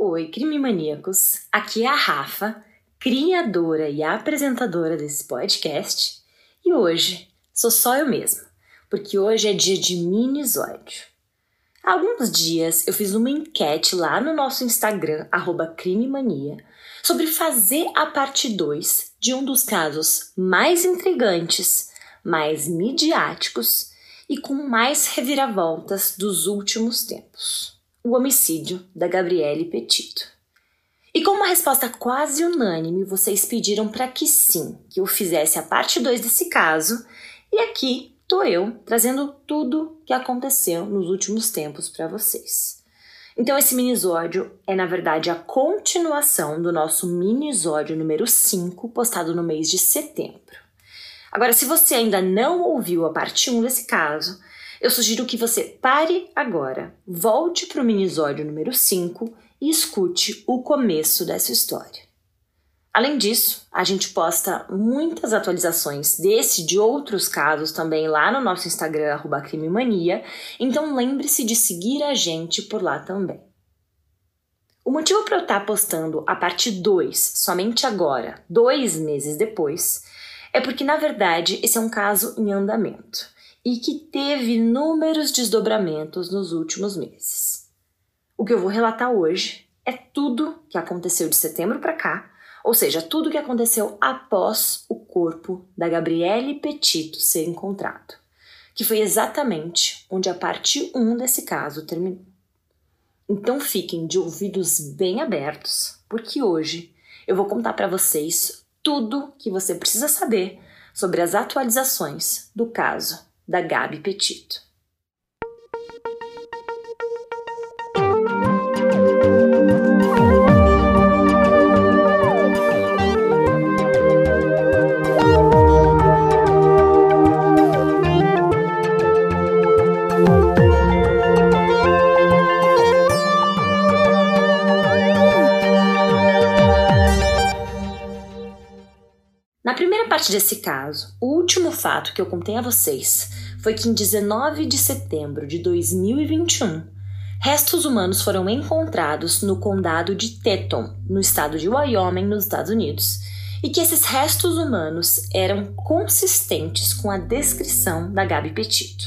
Oi, crime maníacos. Aqui é a Rafa, criadora e apresentadora desse podcast. E hoje sou só eu mesma, porque hoje é dia de minisódio. Há alguns dias eu fiz uma enquete lá no nosso Instagram, crimemania, sobre fazer a parte 2 de um dos casos mais intrigantes, mais midiáticos e com mais reviravoltas dos últimos tempos o homicídio da Gabriele Petito. E com uma resposta quase unânime, vocês pediram para que sim, que eu fizesse a parte 2 desse caso, e aqui tô eu trazendo tudo que aconteceu nos últimos tempos para vocês. Então esse minisódio é na verdade a continuação do nosso minisódio número 5, postado no mês de setembro. Agora, se você ainda não ouviu a parte 1 desse caso, eu sugiro que você pare agora, volte para o minisódio número 5 e escute o começo dessa história. Além disso, a gente posta muitas atualizações desse e de outros casos também lá no nosso Instagram, crimemania, então lembre-se de seguir a gente por lá também. O motivo para eu estar postando a parte 2 somente agora, dois meses depois, é porque na verdade esse é um caso em andamento e que teve inúmeros desdobramentos nos últimos meses. O que eu vou relatar hoje é tudo que aconteceu de setembro para cá, ou seja, tudo que aconteceu após o corpo da Gabriele Petito ser encontrado, que foi exatamente onde a parte 1 desse caso terminou. Então fiquem de ouvidos bem abertos, porque hoje eu vou contar para vocês tudo que você precisa saber sobre as atualizações do caso da Gabi Petito. Parte desse caso, o último fato que eu contei a vocês foi que em 19 de setembro de 2021, restos humanos foram encontrados no condado de Teton, no estado de Wyoming, nos Estados Unidos, e que esses restos humanos eram consistentes com a descrição da Gabi Petito.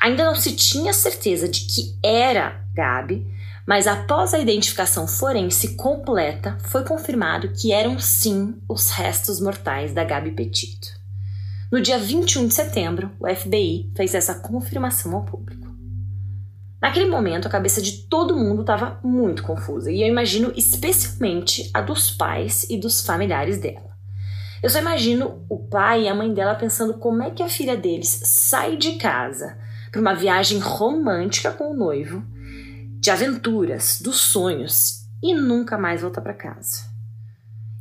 Ainda não se tinha certeza de que era Gabi, mas após a identificação forense completa, foi confirmado que eram sim os restos mortais da Gabi Petito. No dia 21 de setembro, o FBI fez essa confirmação ao público. Naquele momento, a cabeça de todo mundo estava muito confusa, e eu imagino especialmente a dos pais e dos familiares dela. Eu só imagino o pai e a mãe dela pensando como é que a filha deles sai de casa para uma viagem romântica com o noivo, de aventuras, dos sonhos, e nunca mais volta para casa.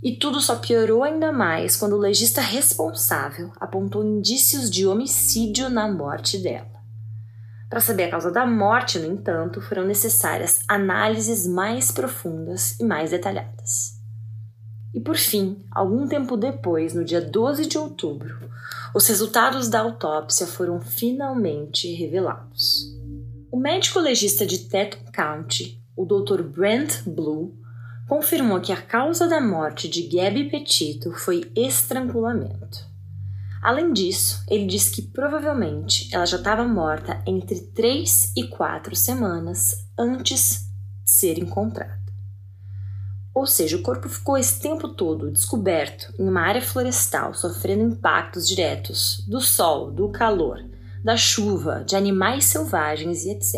E tudo só piorou ainda mais quando o legista responsável apontou indícios de homicídio na morte dela. Para saber a causa da morte, no entanto, foram necessárias análises mais profundas e mais detalhadas. E por fim, algum tempo depois, no dia 12 de outubro, os resultados da autópsia foram finalmente revelados. O médico legista de Teton County, o Dr. Brent Blue, confirmou que a causa da morte de Gabi Petito foi estrangulamento. Além disso, ele disse que provavelmente ela já estava morta entre 3 e 4 semanas antes de ser encontrada. Ou seja, o corpo ficou esse tempo todo descoberto em uma área florestal, sofrendo impactos diretos do sol, do calor, da chuva, de animais selvagens e etc.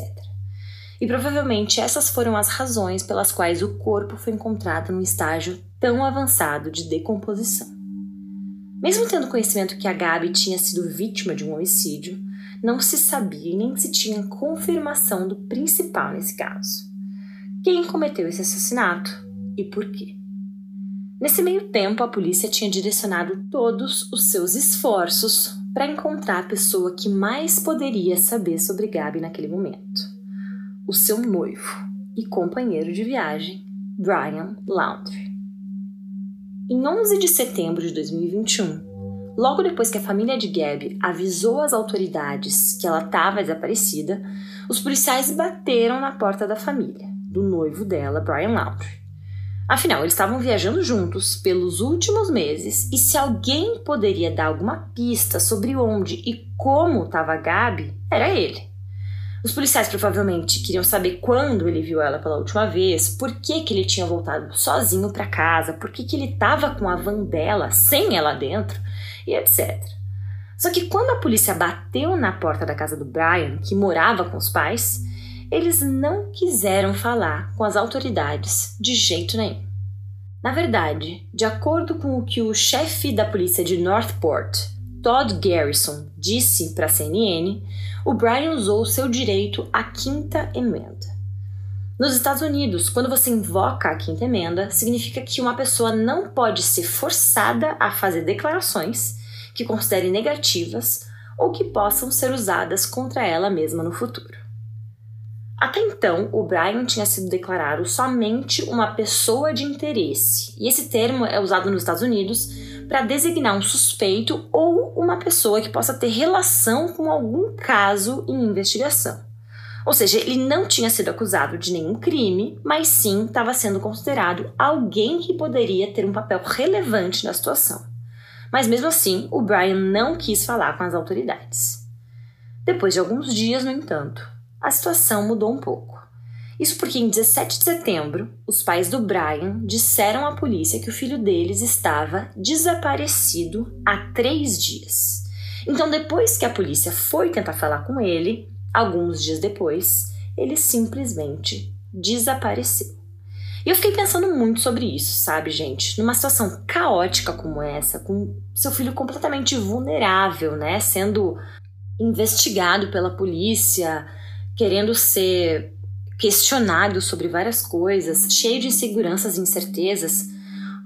E provavelmente essas foram as razões pelas quais o corpo foi encontrado num estágio tão avançado de decomposição. Mesmo tendo conhecimento que a Gabi tinha sido vítima de um homicídio, não se sabia e nem se tinha confirmação do principal nesse caso. Quem cometeu esse assassinato e por quê? Nesse meio tempo, a polícia tinha direcionado todos os seus esforços para encontrar a pessoa que mais poderia saber sobre Gabi naquele momento o seu noivo e companheiro de viagem, Brian Laundrie. Em 11 de setembro de 2021, logo depois que a família de Gabby avisou as autoridades que ela estava desaparecida, os policiais bateram na porta da família, do noivo dela, Brian Laundrie. Afinal, eles estavam viajando juntos pelos últimos meses e se alguém poderia dar alguma pista sobre onde e como estava Gabi, era ele. Os policiais provavelmente queriam saber quando ele viu ela pela última vez, por que, que ele tinha voltado sozinho para casa, por que, que ele estava com a van dela sem ela dentro e etc. Só que quando a polícia bateu na porta da casa do Brian, que morava com os pais, eles não quiseram falar com as autoridades de jeito nenhum. Na verdade, de acordo com o que o chefe da polícia de Northport, Todd Garrison, disse para a CNN, o Brian usou seu direito à quinta emenda. Nos Estados Unidos, quando você invoca a quinta emenda, significa que uma pessoa não pode ser forçada a fazer declarações que considere negativas ou que possam ser usadas contra ela mesma no futuro. Então, o Brian tinha sido declarado somente uma pessoa de interesse, e esse termo é usado nos Estados Unidos para designar um suspeito ou uma pessoa que possa ter relação com algum caso em investigação. Ou seja, ele não tinha sido acusado de nenhum crime, mas sim estava sendo considerado alguém que poderia ter um papel relevante na situação. Mas mesmo assim, o Brian não quis falar com as autoridades. Depois de alguns dias, no entanto, a situação mudou um pouco. Isso porque em 17 de setembro, os pais do Brian disseram à polícia que o filho deles estava desaparecido há três dias. Então, depois que a polícia foi tentar falar com ele, alguns dias depois, ele simplesmente desapareceu. E eu fiquei pensando muito sobre isso, sabe, gente? Numa situação caótica como essa, com seu filho completamente vulnerável, né? Sendo investigado pela polícia, querendo ser questionado sobre várias coisas, cheio de inseguranças e incertezas.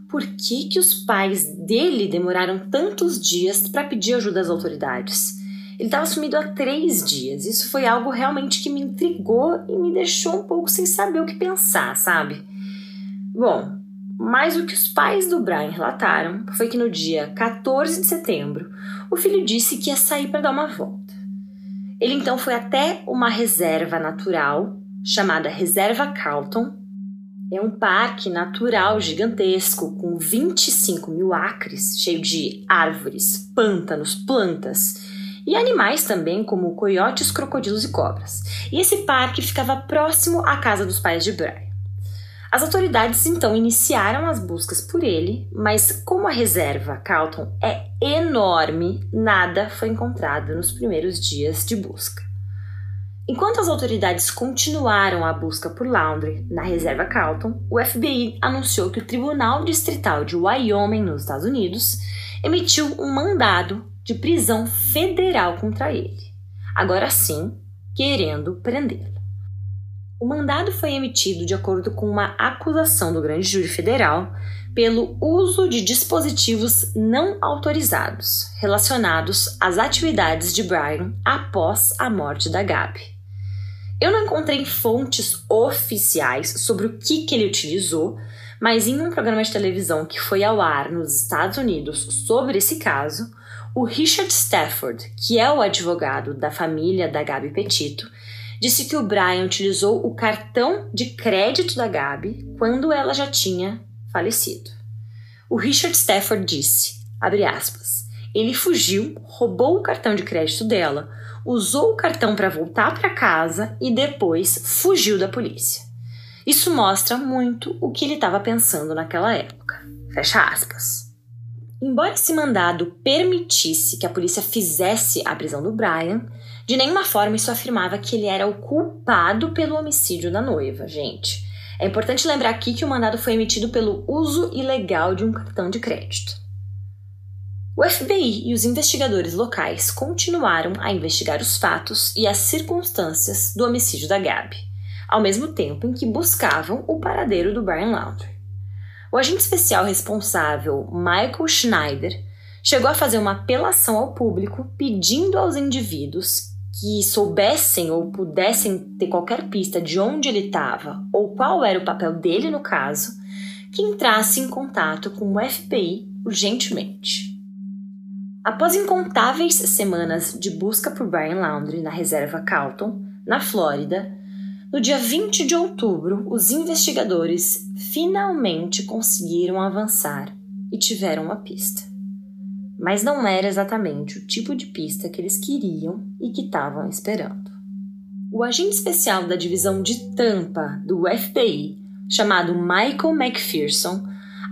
Por que, que os pais dele demoraram tantos dias para pedir ajuda às autoridades? Ele estava sumido há três dias. Isso foi algo realmente que me intrigou e me deixou um pouco sem saber o que pensar, sabe? Bom, mas o que os pais do Brian relataram foi que no dia 14 de setembro, o filho disse que ia sair para dar uma volta. Ele então foi até uma reserva natural chamada Reserva Carlton. É um parque natural gigantesco com 25 mil acres, cheio de árvores, pântanos, plantas e animais também, como coiotes, crocodilos e cobras. E esse parque ficava próximo à casa dos pais de Brian. As autoridades então iniciaram as buscas por ele, mas como a reserva Carlton é enorme, nada foi encontrado nos primeiros dias de busca. Enquanto as autoridades continuaram a busca por Laundrie na reserva Carlton, o FBI anunciou que o Tribunal Distrital de Wyoming, nos Estados Unidos, emitiu um mandado de prisão federal contra ele, agora sim querendo prendê-lo. O mandado foi emitido de acordo com uma acusação do Grande Júri Federal pelo uso de dispositivos não autorizados relacionados às atividades de Brian após a morte da Gabi. Eu não encontrei fontes oficiais sobre o que, que ele utilizou, mas em um programa de televisão que foi ao ar nos Estados Unidos sobre esse caso, o Richard Stafford, que é o advogado da família da Gabi Petito, disse que o Brian utilizou o cartão de crédito da Gabi quando ela já tinha falecido. O Richard Stafford disse, aspas, ele fugiu, roubou o cartão de crédito dela, usou o cartão para voltar para casa e depois fugiu da polícia. Isso mostra muito o que ele estava pensando naquela época. Fecha aspas. Embora esse mandado permitisse que a polícia fizesse a prisão do Brian, de nenhuma forma isso afirmava que ele era o culpado pelo homicídio da noiva, gente. É importante lembrar aqui que o mandado foi emitido pelo uso ilegal de um cartão de crédito. O FBI e os investigadores locais continuaram a investigar os fatos e as circunstâncias do homicídio da Gabi, ao mesmo tempo em que buscavam o paradeiro do Brian Laundrie. O agente especial responsável, Michael Schneider, chegou a fazer uma apelação ao público pedindo aos indivíduos que soubessem ou pudessem ter qualquer pista de onde ele estava ou qual era o papel dele no caso, que entrasse em contato com o FBI urgentemente. Após incontáveis semanas de busca por Brian Laundrie na reserva Calton, na Flórida, no dia 20 de outubro, os investigadores finalmente conseguiram avançar e tiveram uma pista. Mas não era exatamente o tipo de pista que eles queriam e que estavam esperando. O agente especial da divisão de Tampa do FBI, chamado Michael McPherson,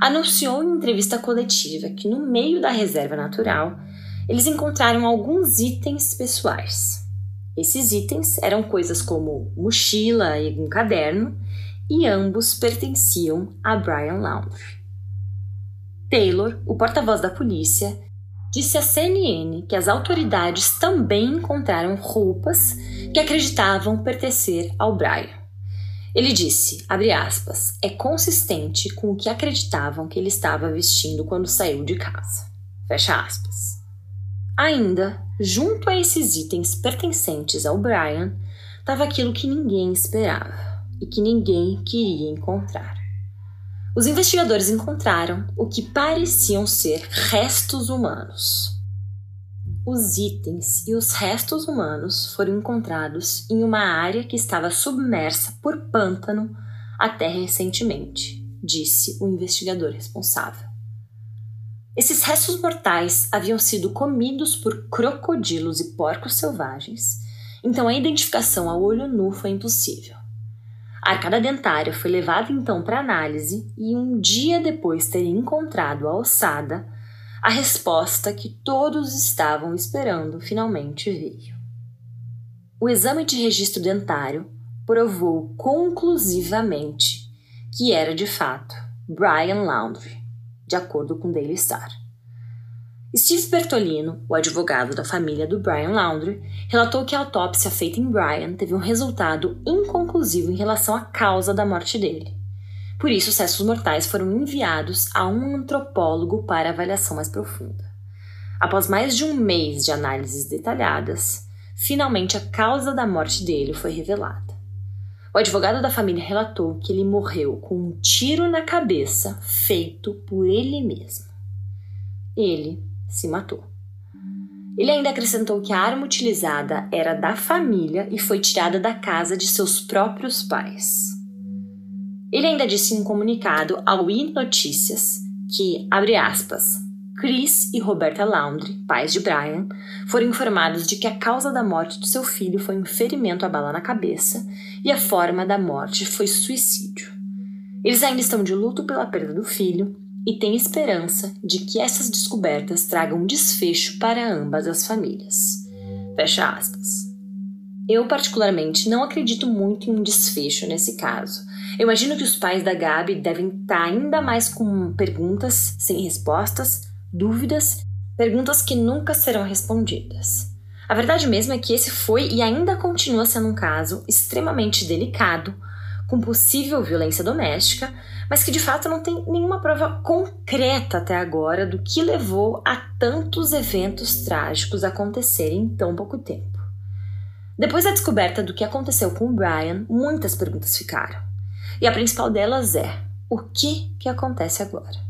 anunciou em entrevista coletiva que no meio da reserva natural eles encontraram alguns itens pessoais. Esses itens eram coisas como mochila e um caderno, e ambos pertenciam a Brian Laundrie. Taylor, o porta-voz da polícia, disse à CNN que as autoridades também encontraram roupas que acreditavam pertencer ao Brian. Ele disse, aspas, é consistente com o que acreditavam que ele estava vestindo quando saiu de casa. Fecha aspas. Ainda, junto a esses itens pertencentes ao Brian, estava aquilo que ninguém esperava e que ninguém queria encontrar. Os investigadores encontraram o que pareciam ser restos humanos. Os itens e os restos humanos foram encontrados em uma área que estava submersa por pântano até recentemente, disse o investigador responsável. Esses restos mortais haviam sido comidos por crocodilos e porcos selvagens, então a identificação a olho nu foi impossível. A arcada dentária foi levada então para análise e um dia depois ter encontrado a ossada, a resposta que todos estavam esperando finalmente veio. O exame de registro dentário provou conclusivamente que era de fato Brian Laundrie de acordo com Daily Star. Steve Bertolino, o advogado da família do Brian Laundrie, relatou que a autópsia feita em Brian teve um resultado inconclusivo em relação à causa da morte dele. Por isso, os restos mortais foram enviados a um antropólogo para avaliação mais profunda. Após mais de um mês de análises detalhadas, finalmente a causa da morte dele foi revelada. O advogado da família relatou que ele morreu com um tiro na cabeça feito por ele mesmo. Ele se matou. Ele ainda acrescentou que a arma utilizada era da família e foi tirada da casa de seus próprios pais. Ele ainda disse em um comunicado ao I Notícias que, abre aspas, Chris e Roberta Laundrie, pais de Brian, foram informados de que a causa da morte do seu filho foi um ferimento à bala na cabeça e a forma da morte foi suicídio. Eles ainda estão de luto pela perda do filho e têm esperança de que essas descobertas tragam desfecho para ambas as famílias. Fecha aspas. Eu, particularmente, não acredito muito em um desfecho nesse caso. Eu imagino que os pais da Gabi devem estar ainda mais com perguntas sem respostas dúvidas, perguntas que nunca serão respondidas. A verdade mesmo é que esse foi e ainda continua sendo um caso extremamente delicado, com possível violência doméstica, mas que de fato não tem nenhuma prova concreta até agora do que levou a tantos eventos trágicos acontecerem em tão pouco tempo. Depois da descoberta do que aconteceu com o Brian, muitas perguntas ficaram. E a principal delas é: o que que acontece agora?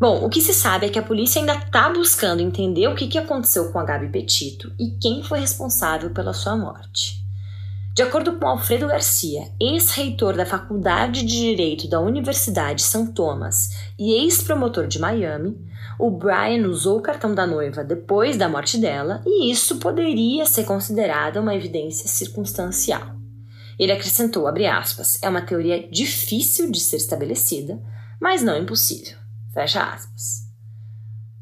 Bom, o que se sabe é que a polícia ainda está buscando entender o que, que aconteceu com a Gabi Petito e quem foi responsável pela sua morte. De acordo com Alfredo Garcia, ex-reitor da Faculdade de Direito da Universidade São Thomas e ex-promotor de Miami, o Brian usou o cartão da noiva depois da morte dela e isso poderia ser considerado uma evidência circunstancial. Ele acrescentou, aspas, é uma teoria difícil de ser estabelecida, mas não impossível. Fecha aspas.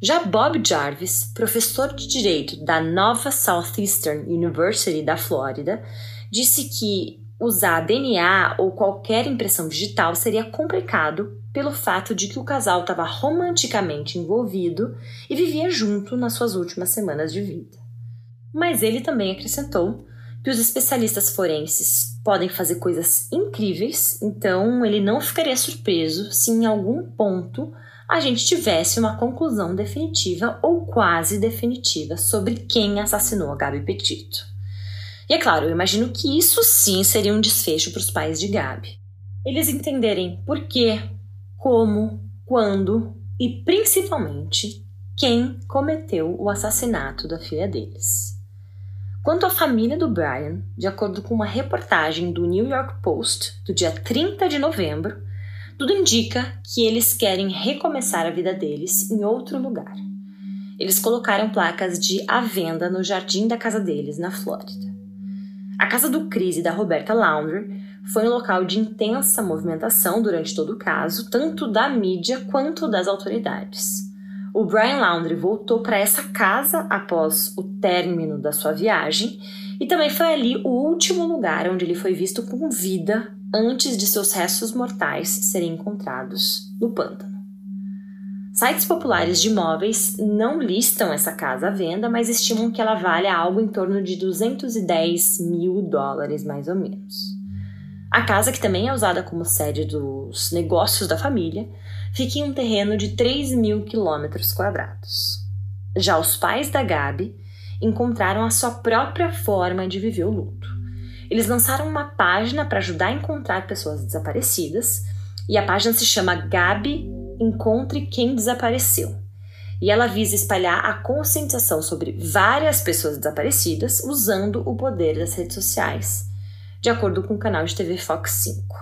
Já Bob Jarvis, professor de direito da Nova Southeastern University da Flórida, disse que usar DNA ou qualquer impressão digital seria complicado pelo fato de que o casal estava romanticamente envolvido e vivia junto nas suas últimas semanas de vida. Mas ele também acrescentou que os especialistas forenses podem fazer coisas incríveis, então ele não ficaria surpreso se em algum ponto a gente tivesse uma conclusão definitiva ou quase definitiva sobre quem assassinou a Gabi Petito. E é claro, eu imagino que isso sim seria um desfecho para os pais de Gabi. Eles entenderem por quê, como, quando e principalmente quem cometeu o assassinato da filha deles. Quanto à família do Brian, de acordo com uma reportagem do New York Post do dia 30 de novembro, tudo indica que eles querem recomeçar a vida deles em outro lugar. Eles colocaram placas de à venda no jardim da casa deles, na Flórida. A casa do Chris e da Roberta Laundrie foi um local de intensa movimentação durante todo o caso, tanto da mídia quanto das autoridades. O Brian Laundrie voltou para essa casa após o término da sua viagem e também foi ali o último lugar onde ele foi visto com vida antes de seus restos mortais serem encontrados no pântano. Sites populares de imóveis não listam essa casa à venda, mas estimam que ela valha algo em torno de 210 mil dólares, mais ou menos. A casa, que também é usada como sede dos negócios da família, fica em um terreno de 3 mil quilômetros quadrados. Já os pais da Gabi encontraram a sua própria forma de viver o luto. Eles lançaram uma página para ajudar a encontrar pessoas desaparecidas e a página se chama Gabi Encontre Quem Desapareceu. E ela visa espalhar a conscientização sobre várias pessoas desaparecidas usando o poder das redes sociais, de acordo com o canal de TV Fox 5.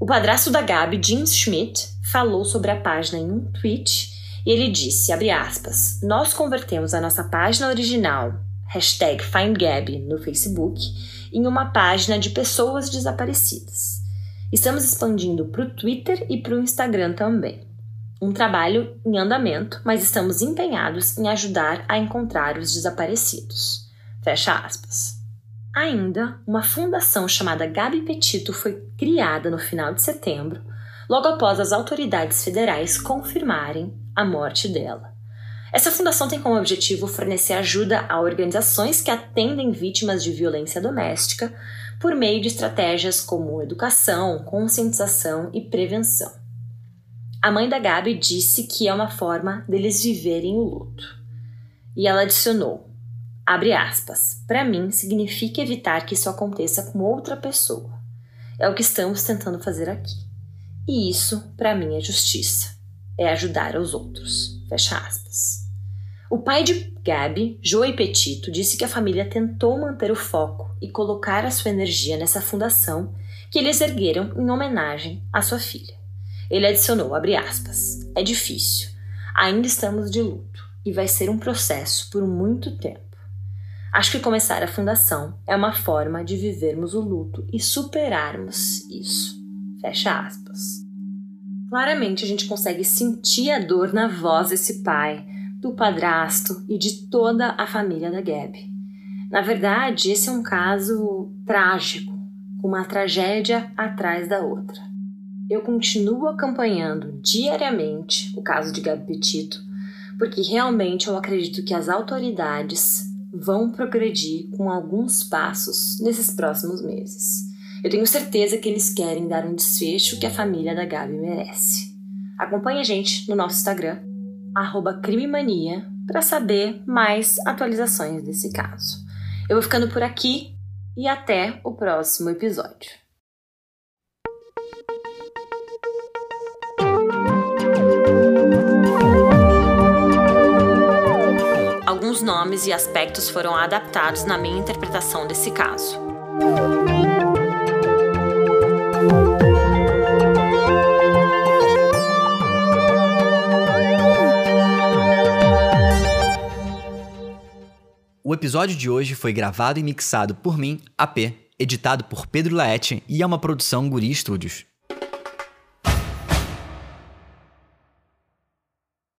O padrasto da Gabi, Jim Schmidt, falou sobre a página em um tweet e ele disse, aspas, nós convertemos a nossa página original, hashtag FindGabi, no Facebook, em uma página de pessoas desaparecidas. Estamos expandindo para o Twitter e para o Instagram também. Um trabalho em andamento, mas estamos empenhados em ajudar a encontrar os desaparecidos. Fecha aspas. Ainda, uma fundação chamada Gabi Petito foi criada no final de setembro, logo após as autoridades federais confirmarem a morte dela. Essa fundação tem como objetivo fornecer ajuda a organizações que atendem vítimas de violência doméstica por meio de estratégias como educação, conscientização e prevenção. A mãe da Gabi disse que é uma forma deles viverem o luto. E ela adicionou: Abre aspas. Para mim, significa evitar que isso aconteça com outra pessoa. É o que estamos tentando fazer aqui. E isso, para mim, é justiça. É ajudar aos outros. Fecha aspas. O pai de Gabi, Joey Petito, disse que a família tentou manter o foco e colocar a sua energia nessa fundação que eles ergueram em homenagem à sua filha. Ele adicionou, aspas, é difícil, ainda estamos de luto e vai ser um processo por muito tempo. Acho que começar a fundação é uma forma de vivermos o luto e superarmos isso. Fecha aspas. Claramente a gente consegue sentir a dor na voz desse pai, do padrasto e de toda a família da Gabi. Na verdade, esse é um caso trágico, com uma tragédia atrás da outra. Eu continuo acompanhando diariamente o caso de Gabi Petito, porque realmente eu acredito que as autoridades vão progredir com alguns passos nesses próximos meses. Eu tenho certeza que eles querem dar um desfecho que a família da Gabi merece. Acompanhe a gente no nosso Instagram, crimemania, para saber mais atualizações desse caso. Eu vou ficando por aqui e até o próximo episódio. alguns nomes e aspectos foram adaptados na minha interpretação desse caso. Episódio de hoje foi gravado e mixado por mim, AP, editado por Pedro Laete e é uma produção Guri Studios.